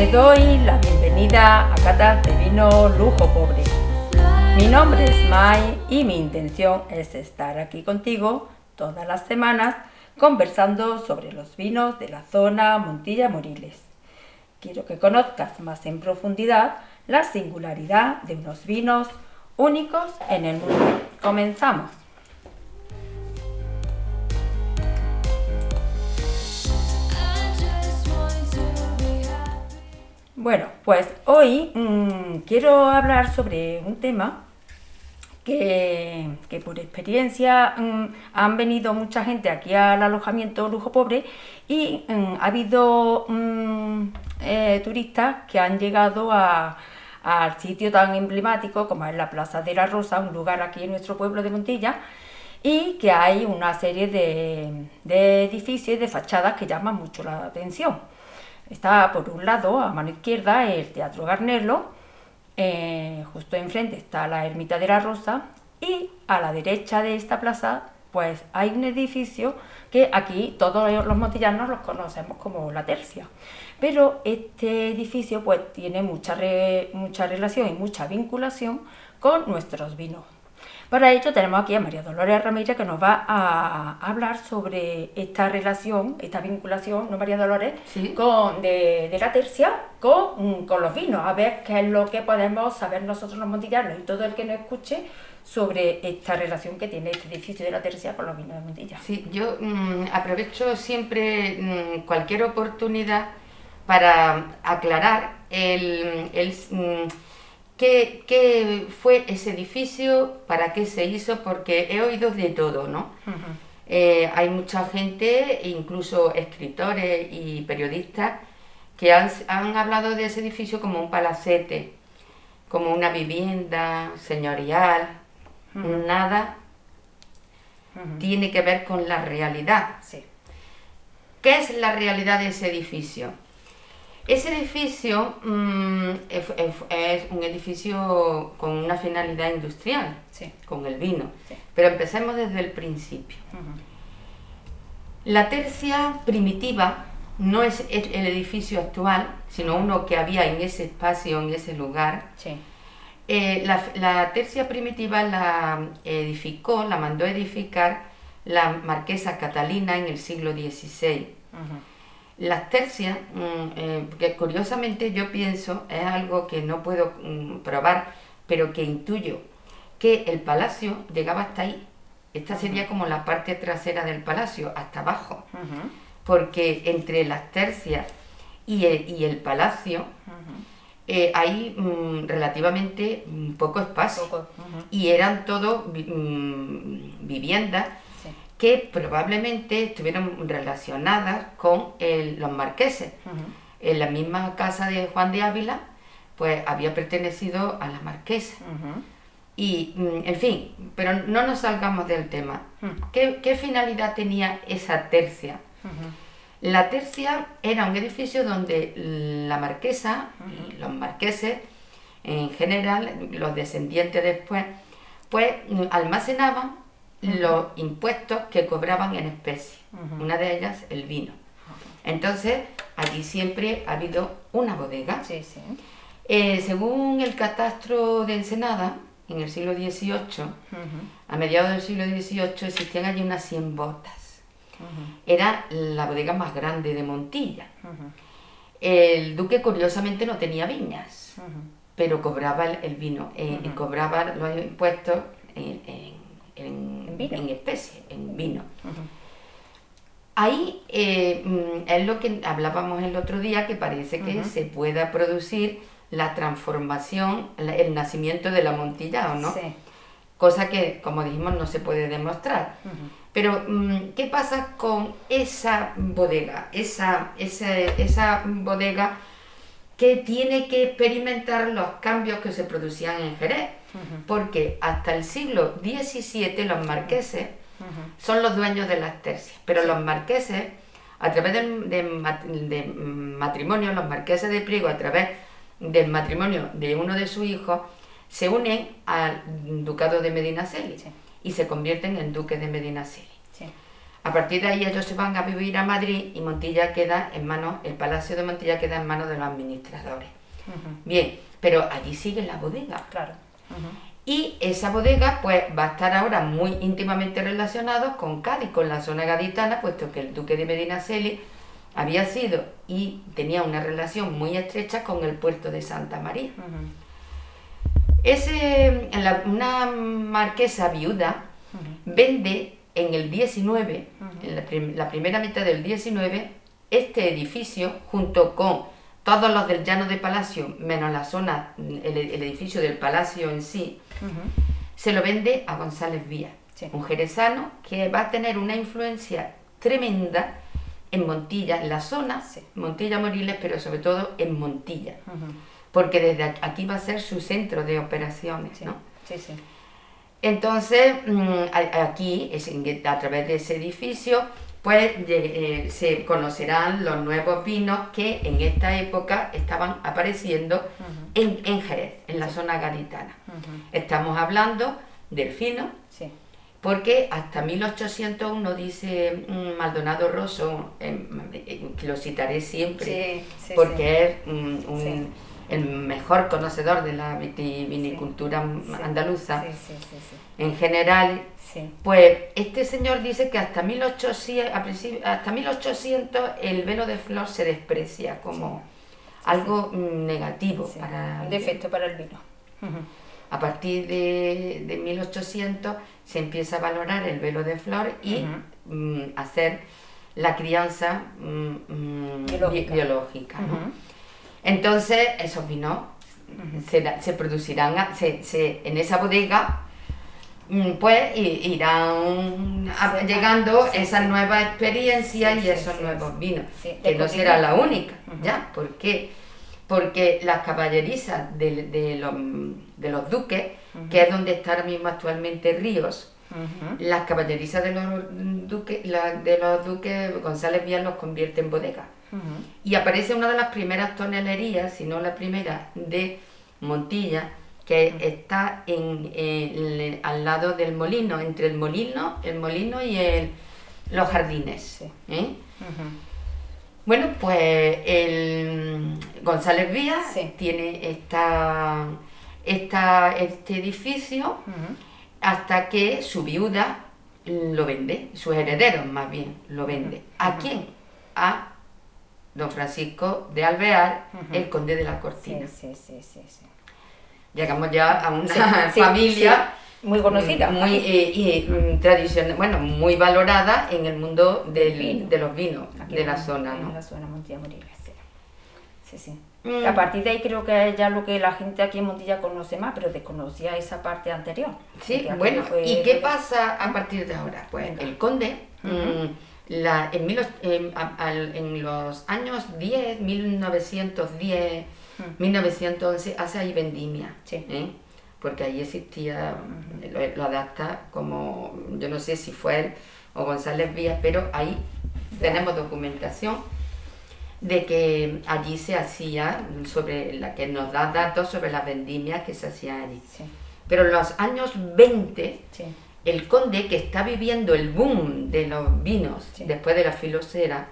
Te doy la bienvenida a Catas de Vino Lujo Pobre. Mi nombre es Mai y mi intención es estar aquí contigo todas las semanas conversando sobre los vinos de la zona Montilla Moriles. Quiero que conozcas más en profundidad la singularidad de unos vinos únicos en el mundo. Comenzamos. Bueno, pues hoy mm, quiero hablar sobre un tema que, por experiencia mm, han venido mucha gente aquí al alojamiento Lujo Pobre y mm, ha habido eh, turistas que han llegado al sitio tan emblemático como es la Plaza de la Rosa, un lugar aquí en nuestro pueblo de Montilla, y que hay una serie de, edificios de fachadas que llaman mucho la atención. Está por un lado, a mano izquierda, el Teatro Garnelo, eh, justo enfrente está la Ermita de la Rosa y a la derecha de esta plaza pues hay un edificio que aquí todos los montillanos los conocemos como la Tercia. Pero este edificio pues tiene mucha, mucha relación y mucha vinculación con nuestros vinos. Para ello tenemos aquí a María Dolores Ramírez que nos va a hablar sobre esta relación, esta vinculación, ¿no María Dolores? Con, de, la tercia con, con, los vinos, a ver qué es lo que podemos saber nosotros los montillanos y todo el que nos escuche sobre esta relación que tiene este edificio de la tercia con los vinos de Montilla. Sí, yo mm, aprovecho siempre mm, cualquier oportunidad para aclarar el, el mm, ¿Qué, fue ese edificio? ¿Para qué se hizo? Porque he oído de todo, ¿no? Eh, hay mucha gente, incluso escritores y periodistas, que han, hablado de ese edificio como un palacete, como una vivienda señorial. Nada tiene que ver con la realidad. Sí. ¿Qué es la realidad de ese edificio? Ese edificio mm, es, un edificio con una finalidad industrial, con el vino. Pero empecemos desde el principio. La tercia primitiva no es el edificio actual, sino uno que había en ese espacio, en ese lugar. Eh, la, tercia primitiva la edificó, la mandó edificar la marquesa Catalina en el siglo XVI. Las tercias, mm, eh, que curiosamente yo pienso, es algo que no puedo mm, probar, pero que intuyo, que el palacio llegaba hasta ahí. Esta sería como la parte trasera del palacio, hasta abajo. Porque entre las tercias y el, palacio eh, hay mm, relativamente poco espacio. Y eran todo viviendas que probablemente estuvieron relacionadas con los marqueses. En la misma casa de Juan de Ávila, pues había pertenecido a la marquesa. Y, mm, en fin, pero no nos salgamos del tema. ¿Qué, finalidad tenía esa tercia? La tercia era un edificio donde la marquesa y los marqueses, en general, los descendientes después, pues almacenaban los impuestos que cobraban en especie. Una de ellas, el vino. Entonces, allí siempre ha habido una bodega. Eh, según el catastro de Ensenada, en el siglo XVIII, a mediados del siglo XVIII, existían allí unas 100 botas. Era la bodega más grande de Montilla. El duque, curiosamente, no tenía viñas, pero cobraba el, vino, eh, y cobraba los impuestos en en, especie, en vino. Ahí eh, mm, es lo que hablábamos el otro día, que parece que se pueda producir la transformación, el nacimiento del amontillado, ¿no? Sí. Cosa que, como dijimos, no se puede demostrar. Pero, mm, ¿qué pasa con esa bodega? Esa, esa, esa bodega que tiene que experimentar los cambios que se producían en Jerez. Porque hasta el siglo XVII los marqueses son los dueños de las tercias, pero los marqueses, a través de, matrimonio, los marqueses de Priego, a través del matrimonio de uno de sus hijos, se unen al ducado de Medinaceli y se convierten en duques de Medinaceli. A partir de ahí ellos se van a vivir a Madrid y Montilla queda en manos, el Palacio de Montilla queda en manos de los administradores. Bien, pero allí sigue la bodega. Claro. Y esa bodega pues va a estar ahora muy íntimamente relacionado con Cádiz, con la zona gaditana, puesto que el duque de Medinaceli había sido y tenía una relación muy estrecha con el puerto de Santa María. Ese, una marquesa viuda vende en el 19, en la, primera mitad del 19, este edificio junto con todos los del llano de Palacio, menos la zona, el, edificio del Palacio en sí, se lo vende a González Vía, un jerezano que va a tener una influencia tremenda en Montilla, en la zona, Montilla Moriles, pero sobre todo en Montilla, porque desde aquí va a ser su centro de operaciones, ¿no? Sí, sí. Entonces, mm, aquí, a través de ese edificio, pues eh, se conocerán los nuevos vinos que en esta época estaban apareciendo en, Jerez, en la zona gaditana. Estamos hablando del fino, porque hasta 1801 dice mm, Maldonado Rosso, que lo citaré siempre, porque es un el mejor conocedor de la vitivinicultura andaluza. en general, pues este señor dice que hasta 1800, hasta 1800 el velo de flor se desprecia como algo negativo. Para un defecto para el vino. A partir de, 1800 se empieza a valorar el velo de flor y mm, hacer la crianza mm, mm, biológica. Entonces, esos vinos se, producirán en esa bodega, mm, pues irán llegando esas nuevas experiencias y esos nuevos vinos, que no será la única, ¿ya? ¿Por qué? Porque las caballerizas de, los, duques, que es donde está ahora mismo actualmente Ríos, las caballerizas de los duques, de los duques González Vías los convierte en bodega. Y aparece una de las primeras tonelerías, si no la primera, de Montilla, que está en, al lado del molino, entre el molino, el molino y el, los jardines. ¿eh? Bueno, pues el González Vías tiene esta, esta, este edificio hasta que su viuda lo vende, sus herederos más bien lo vende. ¿A quién? A don Francisco de Alvear, el conde de la Cortina. Sí, sí, sí, sí, Llegamos ya a una familia muy conocida, muy eh, y, mm, tradicional, bueno, muy valorada en el mundo del, de los vinos de la zona, ¿no? la zona Montilla Moriles, sí, sí. Mm. A partir de ahí creo que es ya lo que la gente aquí en Montilla conoce más, pero desconocía esa parte anterior. Sí, bueno, ¿y qué pasa a partir de ahora? Pues el conde la, en, en, los años 10, 1910, 1911, hace ahí vendimia. ¿eh? Porque ahí existía, lo, adapta como, yo no sé si fue él o González Vías, pero ahí tenemos documentación de que allí se hacía, sobre la que nos da datos sobre las vendimias que se hacían allí. Pero en los años 20, el conde que está viviendo el boom de los vinos después de la filosera,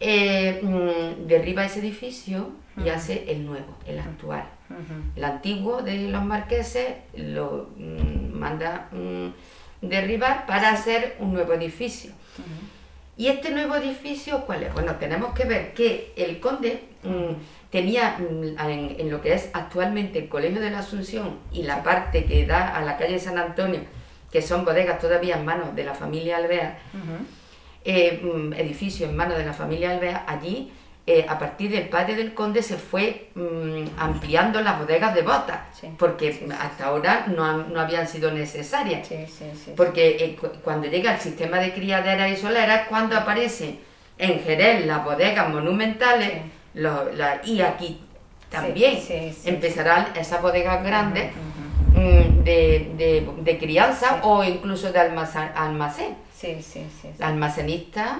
eh, mm, derriba ese edificio y hace el nuevo, el actual. El antiguo de los marqueses lo mm, manda mm, derribar para hacer un nuevo edificio. ¿Y este nuevo edificio cuál es? Bueno, tenemos que ver que el conde tenía en, en, lo que es actualmente el Colegio de la Asunción y la parte que da a la calle San Antonio, que son bodegas todavía en manos de la familia Alvear, eh, mm, edificio en manos de la familia Alvear, allí eh, a partir del padre del conde se fue mm, ampliando las bodegas de botas, porque hasta ahora no, no, habían sido necesarias. porque eh, cuando llega el sistema de criadera y solera, cuando aparece en Jerez las bodegas monumentales, y aquí también empezarán esas bodegas grandes. De, de, crianza o incluso de almacén, almacén Sí, sí, sí. La almacenista.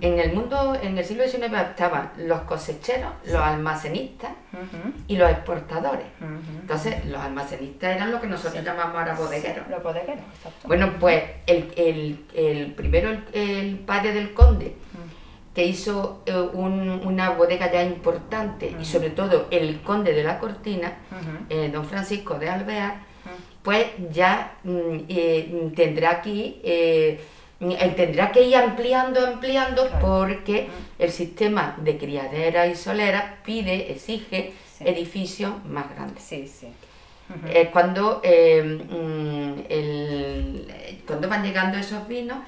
En el mundo, en el siglo XIX estaban los cosecheros, los almacenistas y los exportadores. Entonces, los almacenistas eran lo que nosotros llamamos ahora bodegueros. los bodegueros, exacto. Bueno, pues el, primero, el, padre del conde, que hizo eh, una bodega ya importante, y sobre todo el conde de la Cortina, eh, don Francisco de Alvear, pues ya mm, eh, tendrá aquí, eh, tendrá que ir ampliando, ampliando, porque el sistema de criadera y solera pide, exige edificios más grandes. Sí, sí. cuando, eh, mm, cuando van llegando esos vinos,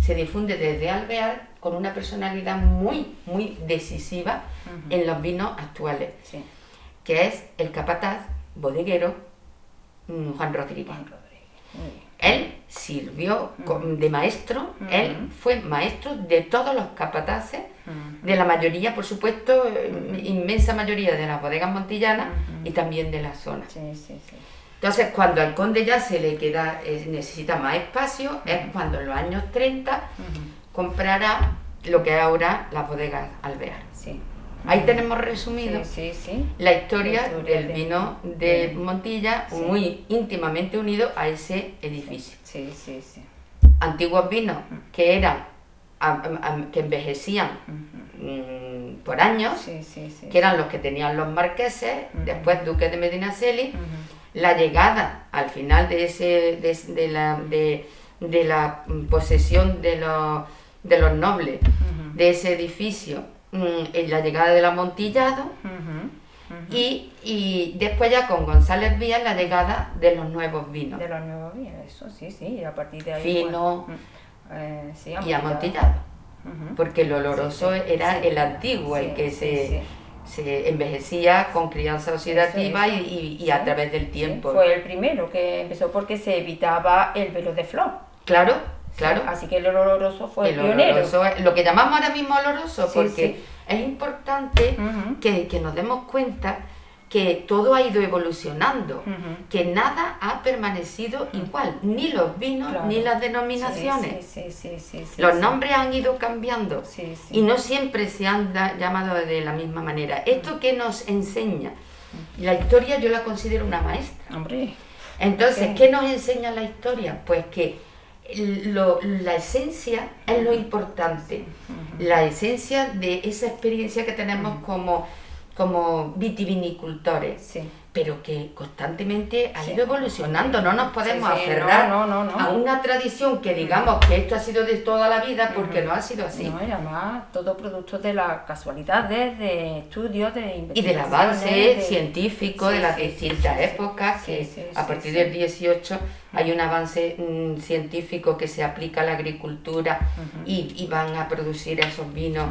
se difunde desde Alvear con una personalidad muy, muy decisiva en los vinos actuales, que es el capataz bodeguero Mm, Juan Rodríguez. Él sirvió de maestro, él fue maestro de todos los capataces, de la mayoría, por supuesto, eh, inmensa mayoría de las bodegas montillanas y también de la zona. Entonces, cuando al conde ya se le queda, eh, necesita más espacio, es cuando en los años 30 comprará lo que es ahora las bodegas Alvear. Ahí tenemos resumido la, historia del vino de, Montilla, muy íntimamente unido a ese edificio. Antiguos vinos que eran que envejecían mm, por años, que eran los que tenían los marqueses, después duques de Medinaceli, la llegada al final de ese de, la, de, la posesión de los, de los nobles de ese edificio en la llegada del amontillado Y, después ya con González Vías la llegada de los nuevos vinos. De los nuevos vinos, eso sí, sí, y a partir de ahí... Fino mm, eh, y amontillado. Porque el oloroso era el antiguo, el que se, se, envejecía con crianza oxidativa y, a través del tiempo. Fue el primero que empezó porque se evitaba el velo de flor. Claro, Claro. Así que el oloroso fue el, pionero. lo que llamamos ahora mismo oloroso, porque es importante que, nos demos cuenta que todo ha ido evolucionando, que nada ha permanecido igual, ni los vinos ni las denominaciones. los nombres han ido cambiando y no siempre se han llamado de la misma manera. ¿Esto que nos enseña? La historia yo la considero una maestra. Hombre. Entonces, ¿qué nos enseña la historia? Pues que la esencia es lo importante, la esencia de esa experiencia que tenemos como, como vitivinicultores. Pero que constantemente ha ido evolucionando, no nos podemos aferrar a una tradición que digamos que esto ha sido de toda la vida porque no ha sido así. No, y además todo producto de las casualidades, de estudios, de investigaciones. Y del avance científico de las distintas épocas, que a partir del 18 hay un avance mm, científico que se aplica a la agricultura y, van a producir esos vinos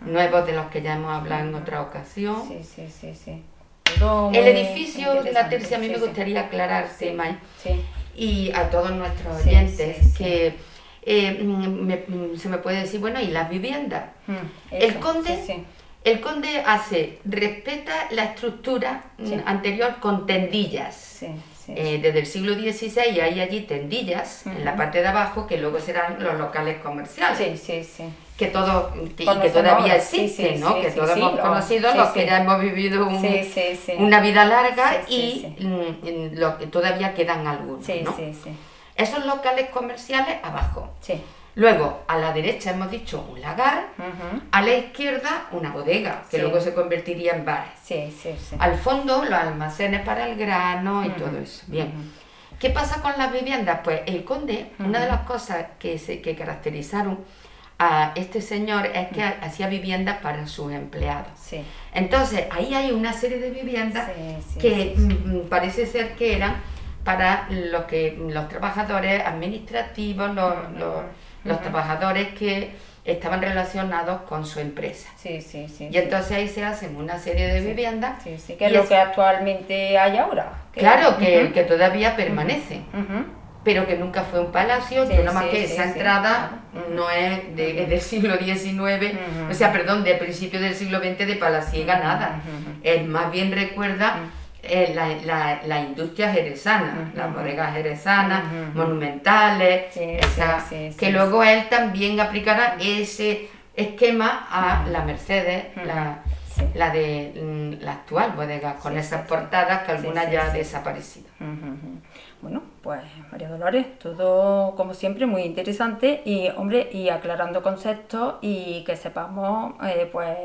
nuevos de los que ya hemos hablado en otra ocasión. Sí, sí, sí, sí el edificio de la tercia a mí me gustaría aclarar, Mai, y a todos nuestros oyentes, que eh, se me puede decir, bueno, ¿y las viviendas? Mm, el conde... El conde hace, respeta la estructura mm, anterior con tendillas. Eh, desde el siglo XVI hay allí tendillas en la parte de abajo que luego serán los locales comerciales. Sí, sí, sí que todo y que todavía existe, ¿no? que todos hemos conocido, los que ya hemos vivido una vida larga y mm, lo que todavía quedan algunos, ¿no? Esos locales comerciales abajo. Luego, a la derecha hemos dicho un lagar, a la izquierda una bodega, que luego se convertiría en bares. Al fondo los almacenes para el grano y todo eso. Bien. ¿Qué pasa con las viviendas? Pues el conde, una de las cosas que, se, que caracterizaron a este señor es que hacía viviendas para sus empleados. Entonces, ahí hay una serie de viviendas que mm, mm, parece ser que eran para los, que, los trabajadores administrativos, los, los, trabajadores que estaban relacionados con su empresa. y entonces ahí se hacen una serie de viviendas. que es lo que actualmente hay ahora. claro, que, que todavía permanece pero que nunca fue un palacio, que nada más que esa entrada no es, de, del siglo XIX, o sea, perdón, de principio del siglo XX de palaciega nada. es más bien recuerda eh, la, la, industria jerezana, las bodegas jerezanas, monumentales, que luego él también aplicará ese esquema a la Mercedes, la, la de mm, la actual bodega, con esas portadas que algunas ya han desaparecido. Bueno, pues María Dolores, todo como siempre muy interesante y hombre, y aclarando conceptos y que sepamos eh, pues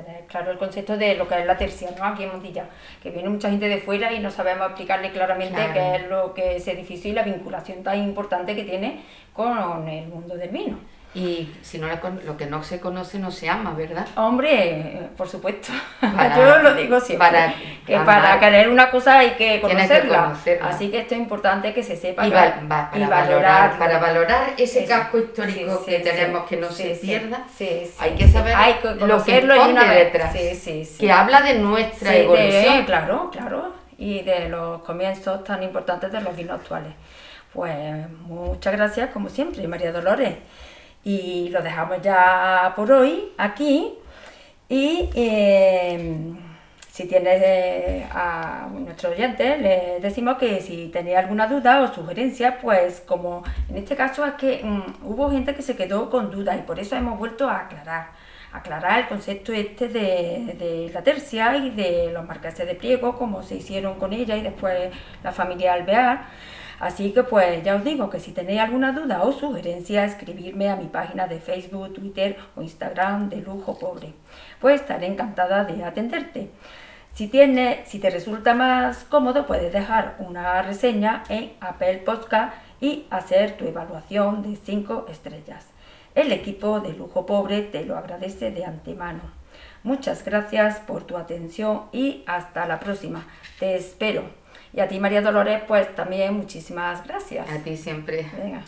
tener claro el concepto de lo que es la tercia, ¿no? Aquí en Montilla, que viene mucha gente de fuera y no sabemos explicarle claramente qué es lo que es ese edificio y la vinculación tan importante que tiene con el mundo del vino. Y si no lo que no se conoce no se ama, ¿verdad? Hombre, por supuesto. Yo lo digo siempre. Para que para querer una cosa hay que conocerla. Así que esto es importante que se sepa y, para, valorar, para valorar ese casco histórico que tenemos que no se pierda. hay que saber hay que lo que esconde detrás. Que habla de nuestra evolución. claro, claro. Y de los comienzos tan importantes de los vinos actuales. Pues muchas gracias, como siempre, María Dolores. Y lo dejamos ya por hoy aquí. Y em, si tienes eh, a nuestro oyente, le decimos que si tenía alguna duda o sugerencia, pues como en este caso es que mm, hubo gente que se quedó con dudas y por eso hemos vuelto a aclarar. Aclarar el concepto este de, de la tercia y de los marqueses de pliego, como se hicieron con ella y después la familia Alvear Así que pues ya os digo que si tenéis alguna duda o sugerencia, escribirme a mi página de Facebook, Twitter o Instagram de Lujo Pobre. Pues estaré encantada de atenderte. Si, tiene, si te resulta más cómodo, puedes dejar una reseña en Apple Podcast y hacer tu evaluación de 5 estrellas. El equipo de Lujo Pobre te lo agradece de antemano. Muchas gracias por tu atención y hasta la próxima. Te espero. Y a ti, María Dolores, pues también muchísimas gracias. A ti siempre. Venga.